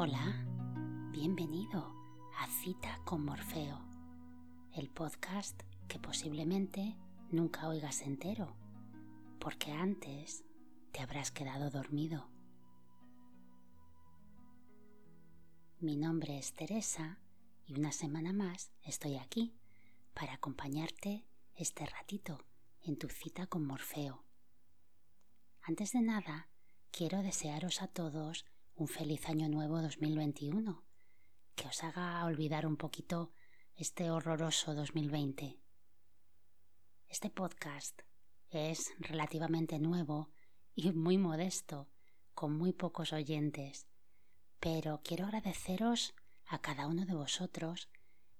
Hola, bienvenido a Cita con Morfeo, el podcast que posiblemente nunca oigas entero, porque antes te habrás quedado dormido. Mi nombre es Teresa y una semana más estoy aquí para acompañarte este ratito en tu cita con Morfeo. Antes de nada, quiero desearos a todos un feliz año nuevo 2021, que os haga olvidar un poquito este horroroso 2020. Este podcast es relativamente nuevo y muy modesto, con muy pocos oyentes, pero quiero agradeceros a cada uno de vosotros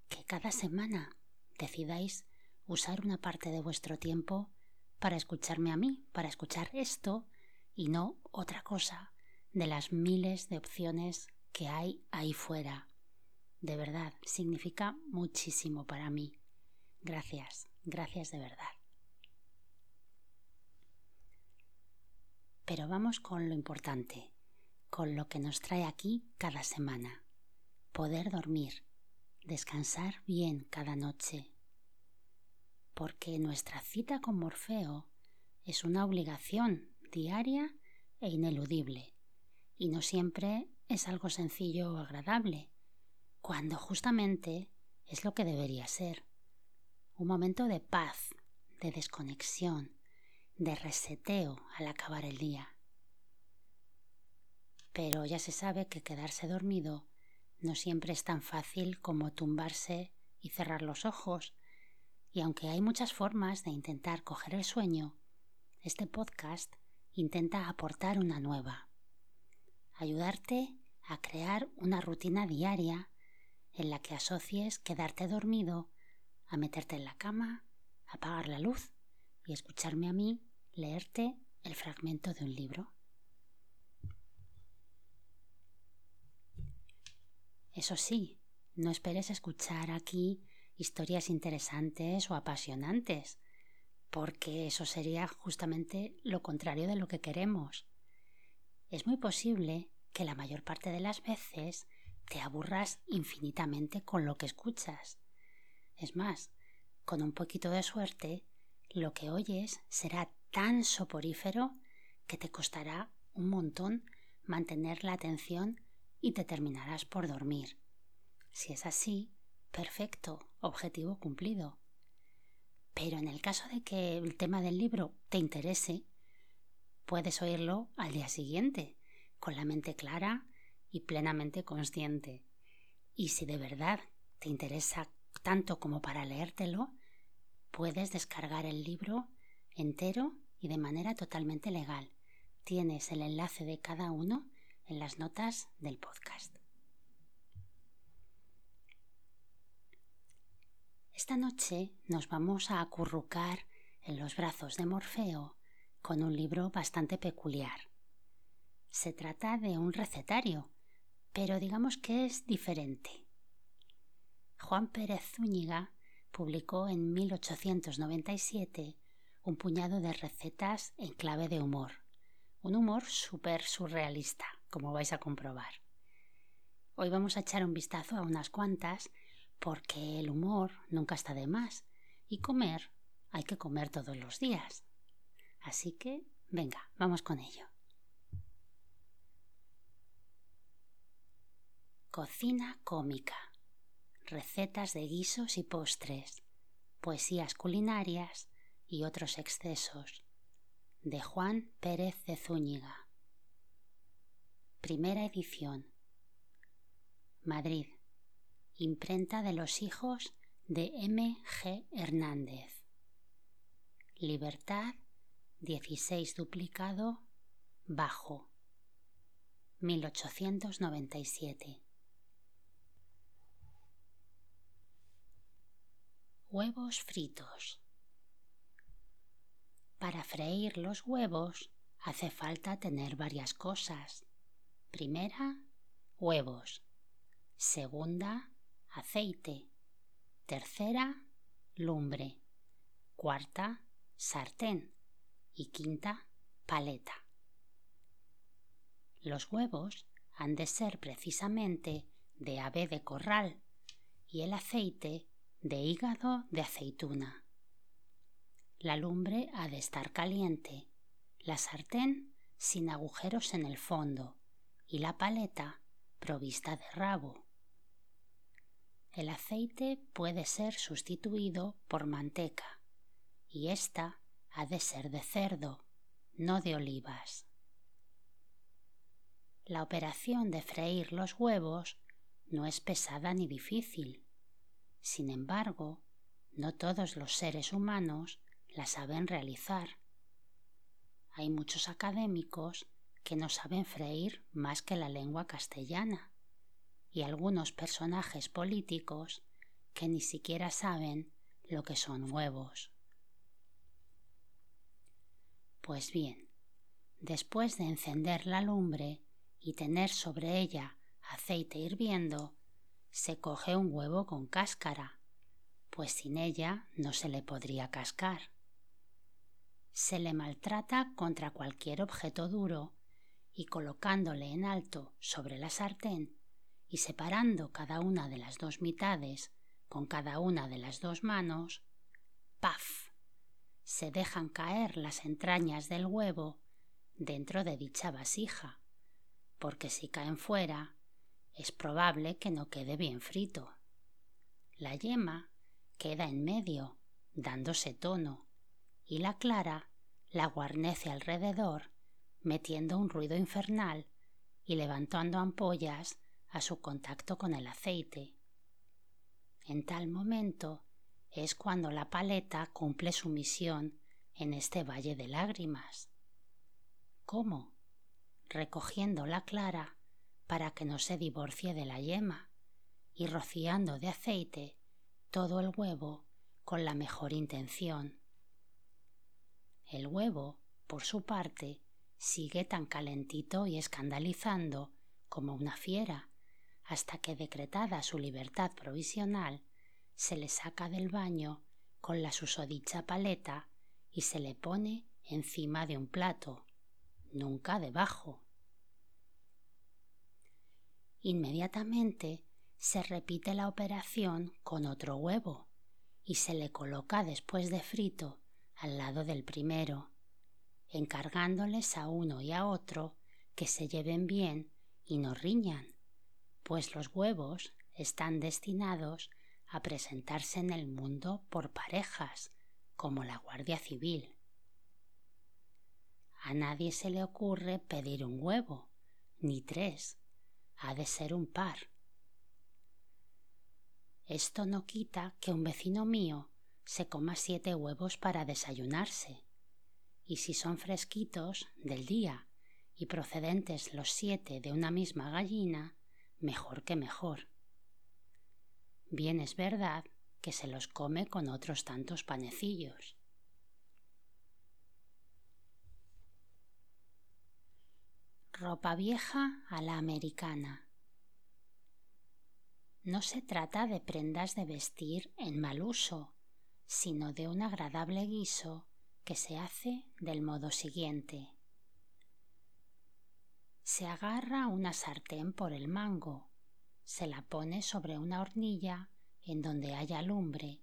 que cada semana decidáis usar una parte de vuestro tiempo para escucharme a mí, para escuchar esto y no otra cosa de las miles de opciones que hay ahí fuera. De verdad, significa muchísimo para mí. Gracias, gracias de verdad. Pero vamos con lo importante, con lo que nos trae aquí cada semana. Poder dormir, descansar bien cada noche. Porque nuestra cita con Morfeo es una obligación diaria e ineludible, y no siempre es algo sencillo o agradable, cuando justamente es lo que debería ser. Un momento de paz, de desconexión, de reseteo al acabar el día. Pero ya se sabe que quedarse dormido no siempre es tan fácil como tumbarse y cerrar los ojos, y aunque hay muchas formas de intentar coger el sueño, este podcast intenta aportar una nueva. Ayudarte a crear una rutina diaria en la que asocies quedarte dormido a meterte en la cama, apagar la luz y escucharme a mí leerte el fragmento de un libro. Eso sí, no esperes escuchar aquí historias interesantes o apasionantes, porque eso sería justamente lo contrario de lo que queremos. Es muy posible que la mayor parte de las veces te aburras infinitamente con lo que escuchas. Es más, con un poquito de suerte, lo que oyes será tan soporífero que te costará un montón mantener la atención y te terminarás por dormir. Si es así, perfecto, objetivo cumplido. Pero en el caso de que el tema del libro te interese, puedes oírlo al día siguiente, con la mente clara y plenamente consciente. Y si de verdad te interesa tanto como para leértelo, puedes descargar el libro entero y de manera totalmente legal. Tienes el enlace de cada uno en las notas del podcast. Esta noche nos vamos a acurrucar en los brazos de Morfeo con un libro bastante peculiar. Se trata de un recetario, pero digamos que es diferente. Juan Pérez Zúñiga publicó en 1897 un puñado de recetas en clave de humor, un humor súper surrealista, como vais a comprobar. Hoy vamos a echar un vistazo a unas cuantas porque el humor nunca está de más y comer hay que comer todos los días. Así que, venga, vamos con ello. Cocina cómica. Recetas de guisos y postres. Poesías culinarias y otros excesos. De Juan Pérez de Zúñiga. Primera edición. Madrid imprenta de los hijos de M. G. Hernández. Libertad 16 duplicado bajo 1897. Huevos fritos. Para freír los huevos hace falta tener varias cosas. Primera, huevos. Segunda, aceite. Tercera, lumbre. Cuarta, sartén. Y quinta, paleta. Los huevos han de ser precisamente de ave de corral y el aceite de hígado de aceituna. La lumbre ha de estar caliente, la sartén sin agujeros en el fondo y la paleta provista de rabo. El aceite puede ser sustituido por manteca y ésta ha de ser de cerdo, no de olivas. La operación de freír los huevos no es pesada ni difícil. Sin embargo, no todos los seres humanos la saben realizar. Hay muchos académicos que no saben freír más que la lengua castellana y algunos personajes políticos que ni siquiera saben lo que son huevos. Pues bien, después de encender la lumbre y tener sobre ella aceite hirviendo, se coge un huevo con cáscara, pues sin ella no se le podría cascar. Se le maltrata contra cualquier objeto duro y colocándole en alto sobre la sartén y separando cada una de las dos mitades con cada una de las dos manos, ¡paf! Se dejan caer las entrañas del huevo dentro de dicha vasija, porque si caen fuera es probable que no quede bien frito. La yema queda en medio, dándose tono, y la clara la guarnece alrededor, metiendo un ruido infernal y levantando ampollas a su contacto con el aceite. En tal momento es cuando la paleta cumple su misión en este valle de lágrimas. ¿Cómo? Recogiendo la clara para que no se divorcie de la yema y rociando de aceite todo el huevo con la mejor intención. El huevo, por su parte, sigue tan calentito y escandalizando como una fiera, hasta que decretada su libertad provisional, se le saca del baño con la susodicha paleta y se le pone encima de un plato, nunca debajo. Inmediatamente se repite la operación con otro huevo y se le coloca después de frito al lado del primero, encargándoles a uno y a otro que se lleven bien y no riñan, pues los huevos están destinados a presentarse en el mundo por parejas, como la Guardia Civil. A nadie se le ocurre pedir un huevo, ni tres, ha de ser un par. Esto no quita que un vecino mío se coma siete huevos para desayunarse, y si son fresquitos del día y procedentes los siete de una misma gallina, mejor que mejor. Bien es verdad que se los come con otros tantos panecillos. Ropa vieja a la americana. No se trata de prendas de vestir en mal uso, sino de un agradable guiso que se hace del modo siguiente. Se agarra una sartén por el mango, se la pone sobre una hornilla en donde haya lumbre,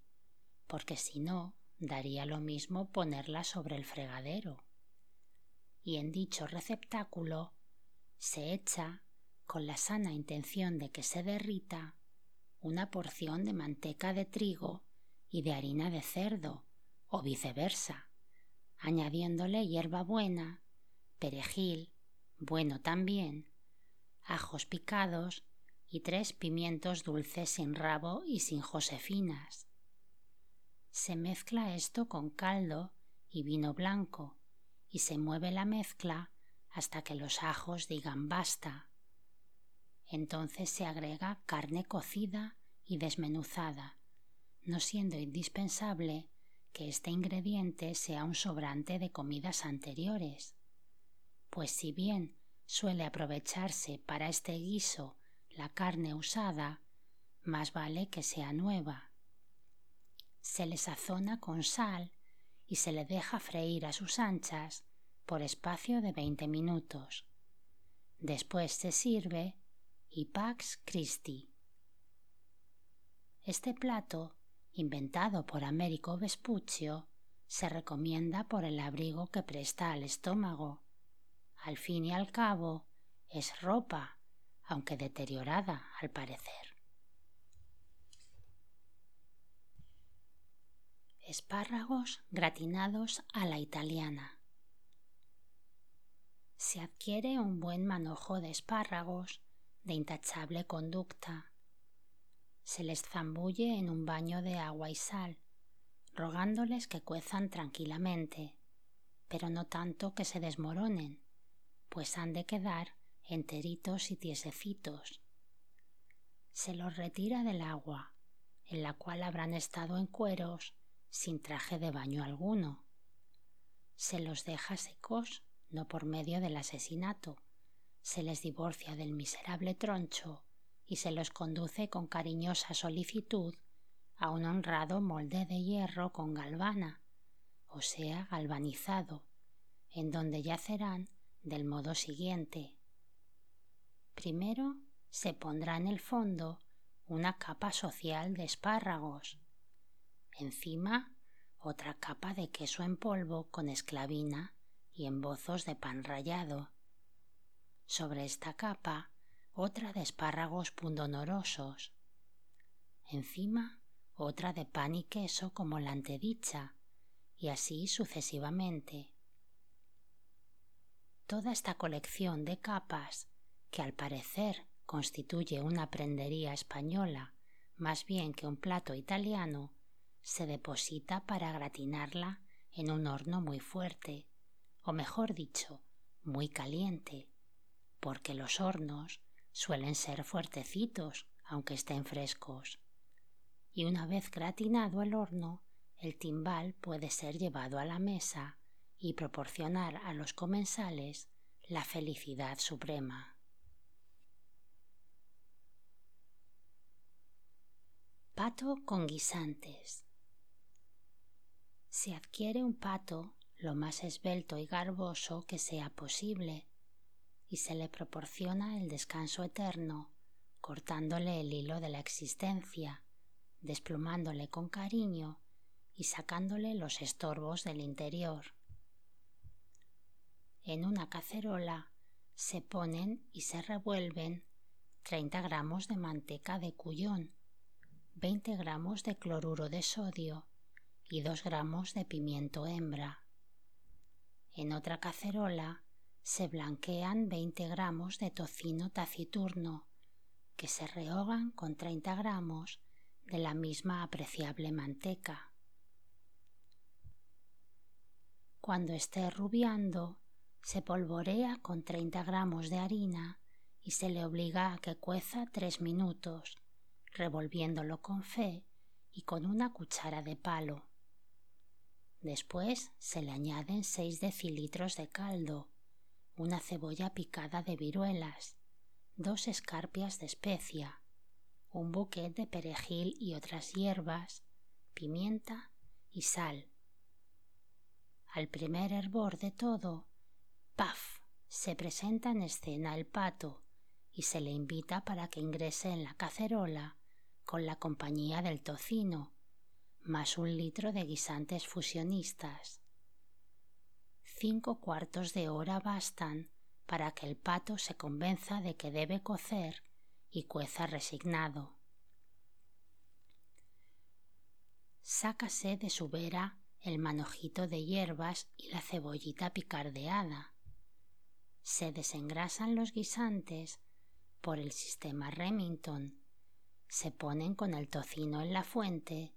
porque si no, daría lo mismo ponerla sobre el fregadero. Y en dicho receptáculo se echa, con la sana intención de que se derrita, una porción de manteca de trigo y de harina de cerdo, o viceversa, añadiéndole hierba buena, perejil, bueno también, ajos picados y tres pimientos dulces sin rabo y sin josefinas. Se mezcla esto con caldo y vino blanco y se mueve la mezcla hasta que los ajos digan basta. Entonces se agrega carne cocida y desmenuzada, no siendo indispensable que este ingrediente sea un sobrante de comidas anteriores, pues si bien suele aprovecharse para este guiso la carne usada, más vale que sea nueva. Se le sazona con sal y se le deja freír a sus anchas por espacio de veinte minutos. Después se sirve y Pax Christi. Este plato, inventado por Américo Vespuccio, se recomienda por el abrigo que presta al estómago. Al fin y al cabo, es ropa, aunque deteriorada al parecer. Espárragos gratinados a la italiana. Se adquiere un buen manojo de espárragos de intachable conducta. Se les zambulle en un baño de agua y sal, rogándoles que cuezan tranquilamente, pero no tanto que se desmoronen, pues han de quedar enteritos y tiesecitos. Se los retira del agua, en la cual habrán estado en cueros, sin traje de baño alguno. Se los deja secos, no por medio del asesinato, se les divorcia del miserable troncho y se los conduce con cariñosa solicitud a un honrado molde de hierro con galvana, o sea, galvanizado, en donde yacerán del modo siguiente. Primero se pondrá en el fondo una capa social de espárragos, encima otra capa de queso en polvo con esclavina y embozos de pan rallado. Sobre esta capa otra de espárragos pundonorosos. Encima otra de pan y queso como la antedicha, y así sucesivamente. Toda esta colección de capas, que al parecer constituye una prendería española más bien que un plato italiano, se deposita para gratinarla en un horno muy fuerte, o mejor dicho, muy caliente, porque los hornos suelen ser fuertecitos aunque estén frescos y una vez gratinado el horno, el timbal puede ser llevado a la mesa y proporcionar a los comensales la felicidad suprema. Pato con guisantes. Se adquiere un pato lo más esbelto y garboso que sea posible y se le proporciona el descanso eterno cortándole el hilo de la existencia desplumándole con cariño y sacándole los estorbos del interior. En una cacerola se ponen y se revuelven 30 gramos de manteca de cuyón, 20 gramos de cloruro de sodio y 2 gramos de pimiento hembra. En otra cacerola se blanquean 20 gramos de tocino taciturno, que se rehogan con 30 gramos de la misma apreciable manteca. Cuando esté rubiando, se polvorea con 30 gramos de harina y se le obliga a que cueza tres minutos, revolviéndolo con fe y con una cuchara de palo. Después se le añaden 6 decilitros de caldo, una cebolla picada de viruelas, dos escarpias de especia, un buquet de perejil y otras hierbas, pimienta y sal. Al primer hervor de todo, ¡paf! se presenta en escena el pato y se le invita para que ingrese en la cacerola con la compañía del tocino, más un litro de guisantes fusionistas. Cinco cuartos de hora bastan para que el pato se convenza de que debe cocer y cueza resignado. Sácase de su vera el manojito de hierbas y la cebollita picardeada. Se desengrasan los guisantes por el sistema Remington. Se ponen con el tocino en la fuente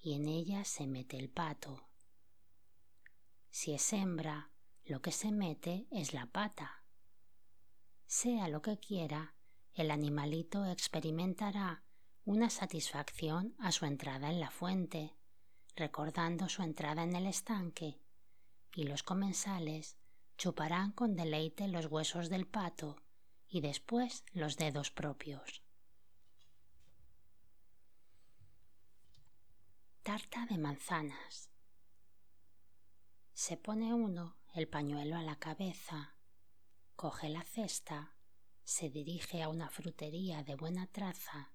y en ella se mete el pato. Si es hembra, lo que se mete es la pata. Sea lo que quiera, el animalito experimentará una satisfacción a su entrada en la fuente, recordando su entrada en el estanque, y los comensales chuparán con deleite los huesos del pato y después los dedos propios. Tarta de manzanas. Se pone uno el pañuelo a la cabeza, coge la cesta se dirige a una frutería de buena traza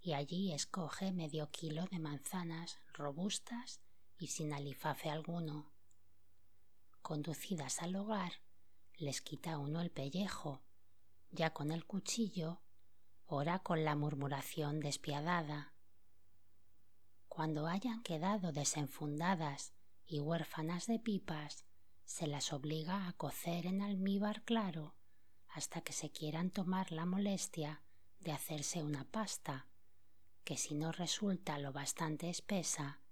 y allí escoge medio kilo de manzanas robustas y sin alifafe alguno. Conducidas al hogar, les quita uno el pellejo, ya con el cuchillo, ora con la murmuración despiadada. Cuando hayan quedado desenfundadas y huérfanas de pipas, se las obliga a cocer en almíbar claro hasta que se quieran tomar la molestia de hacerse una pasta, que si no resulta lo bastante espesa,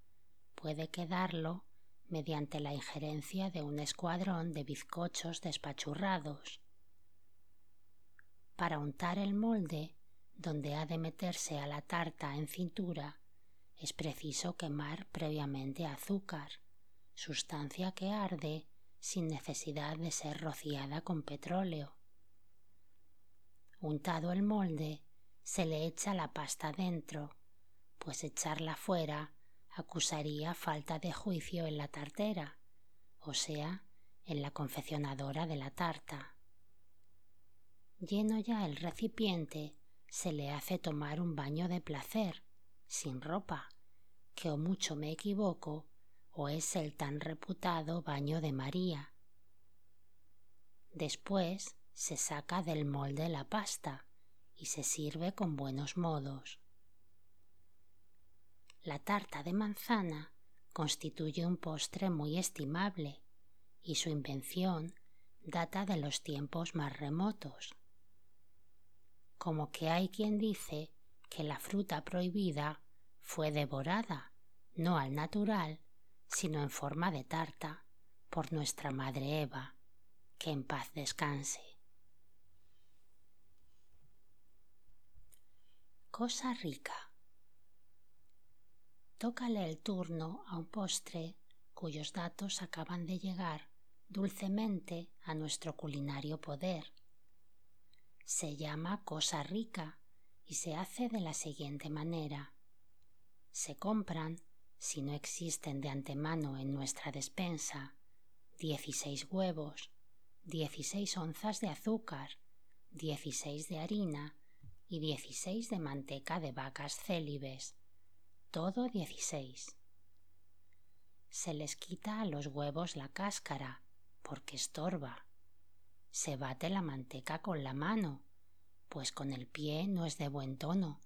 puede quedarlo mediante la injerencia de un escuadrón de bizcochos despachurrados. Para untar el molde, donde ha de meterse a la tarta en cintura, es preciso quemar previamente azúcar, sustancia que arde sin necesidad de ser rociada con petróleo. Untado el molde, se le echa la pasta dentro, pues echarla fuera acusaría falta de juicio en la tartera, o sea, en la confeccionadora de la tarta. Lleno ya el recipiente, se le hace tomar un baño de placer, sin ropa, que o mucho me equivoco, o es el tan reputado baño de María. Después se saca del molde la pasta y se sirve con buenos modos. La tarta de manzana constituye un postre muy estimable y su invención data de los tiempos más remotos. Como que hay quien dice que la fruta prohibida fue devorada, no al natural, sino en forma de tarta, por nuestra madre Eva, que en paz descanse. Cosa rica. Tócale el turno a un postre cuyos datos acaban de llegar dulcemente a nuestro culinario poder. Se llama cosa rica y se hace de la siguiente manera. Se compran, si no existen de antemano en nuestra despensa, dieciséis huevos, dieciséis onzas de azúcar, dieciséis de harina y dieciséis de manteca de vacas célibes, todo dieciséis. Se les quita a los huevos la cáscara, porque estorba. Se bate la manteca con la mano, pues con el pie no es de buen tono,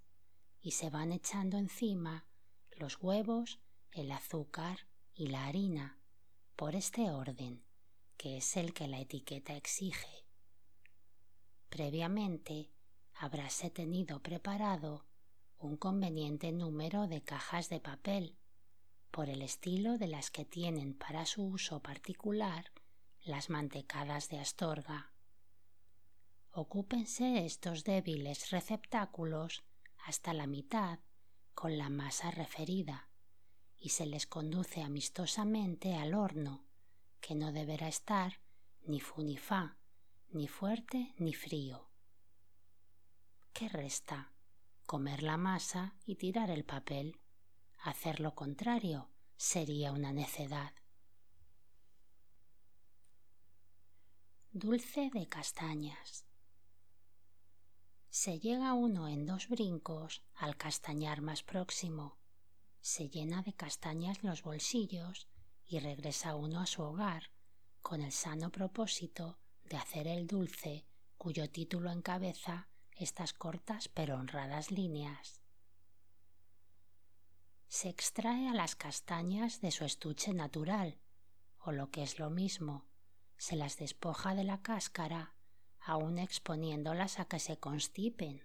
y se van echando encima los huevos, el azúcar y la harina, por este orden, que es el que la etiqueta exige. Previamente habráse tenido preparado un conveniente número de cajas de papel, por el estilo de las que tienen para su uso particular las mantecadas de Astorga. Ocúpense estos débiles receptáculos hasta la mitad con la masa referida y se les conduce amistosamente al horno, que no deberá estar ni fu ni fa, ni fuerte ni frío. ¿Qué resta? comer la masa y tirar el papel. Hacer lo contrario sería una necedad. Dulce de castañas. Se llega uno en dos brincos al castañar más próximo, se llena de castañas los bolsillos y regresa uno a su hogar con el sano propósito de hacer el dulce cuyo título encabeza estas cortas pero honradas líneas. Se extrae a las castañas de su estuche natural, o lo que es lo mismo, se las despoja de la cáscara, aun exponiéndolas a que se constipen,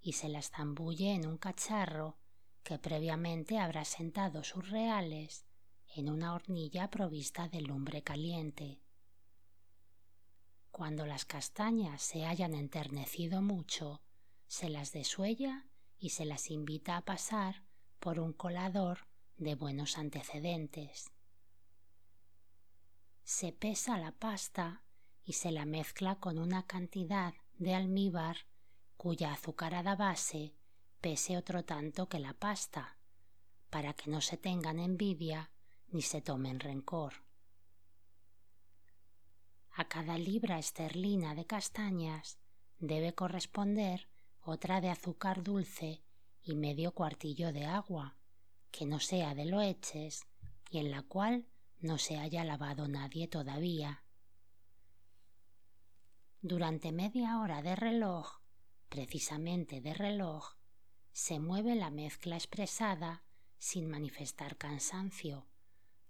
y se las zambulle en un cacharro que previamente habrá sentado sus reales en una hornilla provista de lumbre caliente. Cuando las castañas se hayan enternecido mucho, se las desuella y se las invita a pasar por un colador de buenos antecedentes. Se pesa la pasta y se la mezcla con una cantidad de almíbar cuya azucarada base pese otro tanto que la pasta, para que no se tengan envidia ni se tomen rencor. A cada libra esterlina de castañas debe corresponder otra de azúcar dulce y medio cuartillo de agua, que no sea de lo eches y en la cual no se haya lavado nadie todavía. Durante media hora de reloj, precisamente de reloj, se mueve la mezcla expresada sin manifestar cansancio,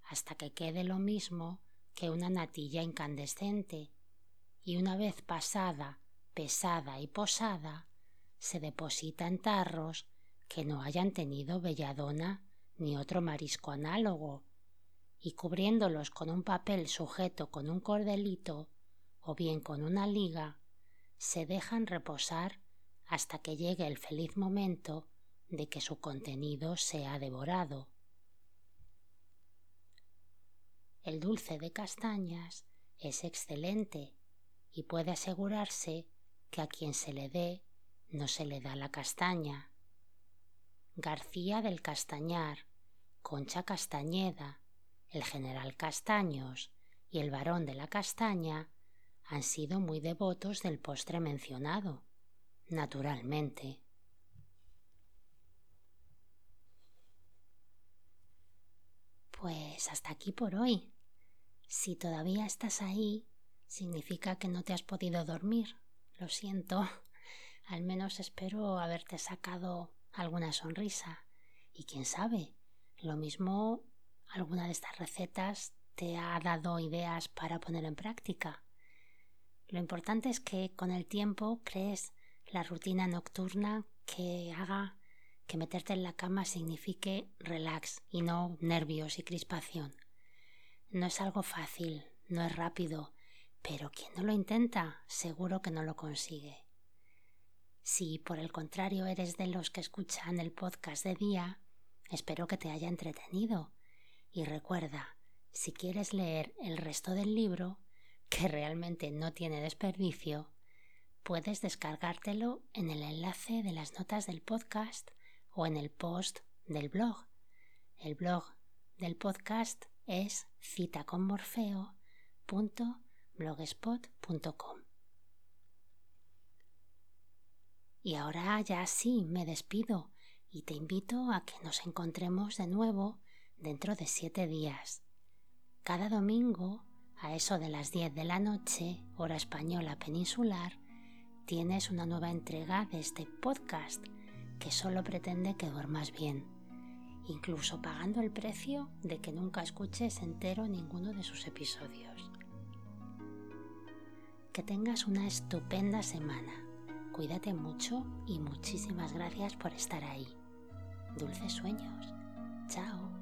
hasta que quede lo mismo que una natilla incandescente, y una vez pasada, pesada y posada, se deposita en tarros que no hayan tenido belladona ni otro marisco análogo, y cubriéndolos con un papel sujeto con un cordelito o bien con una liga, se dejan reposar hasta que llegue el feliz momento de que su contenido sea devorado. El dulce de castañas es excelente y puede asegurarse que a quien se le dé no se le da la castaña. García del Castañar, Concha Castañeda, el general Castaños y el varón de la Castaña han sido muy devotos del postre mencionado, naturalmente. Pues hasta aquí por hoy. Si todavía estás ahí, significa que no te has podido dormir. Lo siento. Al menos espero haberte sacado alguna sonrisa. Y quién sabe, lo mismo alguna de estas recetas te ha dado ideas para poner en práctica. Lo importante es que con el tiempo crees la rutina nocturna que haga que meterte en la cama signifique relax y no nervios y crispación. No es algo fácil, no es rápido, pero quien no lo intenta seguro que no lo consigue. Si por el contrario eres de los que escuchan el podcast de día, espero que te haya entretenido. Y recuerda, si quieres leer el resto del libro, que realmente no tiene desperdicio, puedes descargártelo en el enlace de las notas del podcast o en el post del blog. El blog del podcast es citaconmorfeo.blogspot.com. Y ahora ya sí me despido y te invito a que nos encontremos de nuevo dentro de siete días. Cada domingo, a eso de las diez de la noche, hora española peninsular, tienes una nueva entrega de este podcast que solo pretende que duermas bien, incluso pagando el precio de que nunca escuches entero ninguno de sus episodios. Que tengas una estupenda semana Cuídate mucho y muchísimas gracias por estar ahí. Dulces sueños. Chao.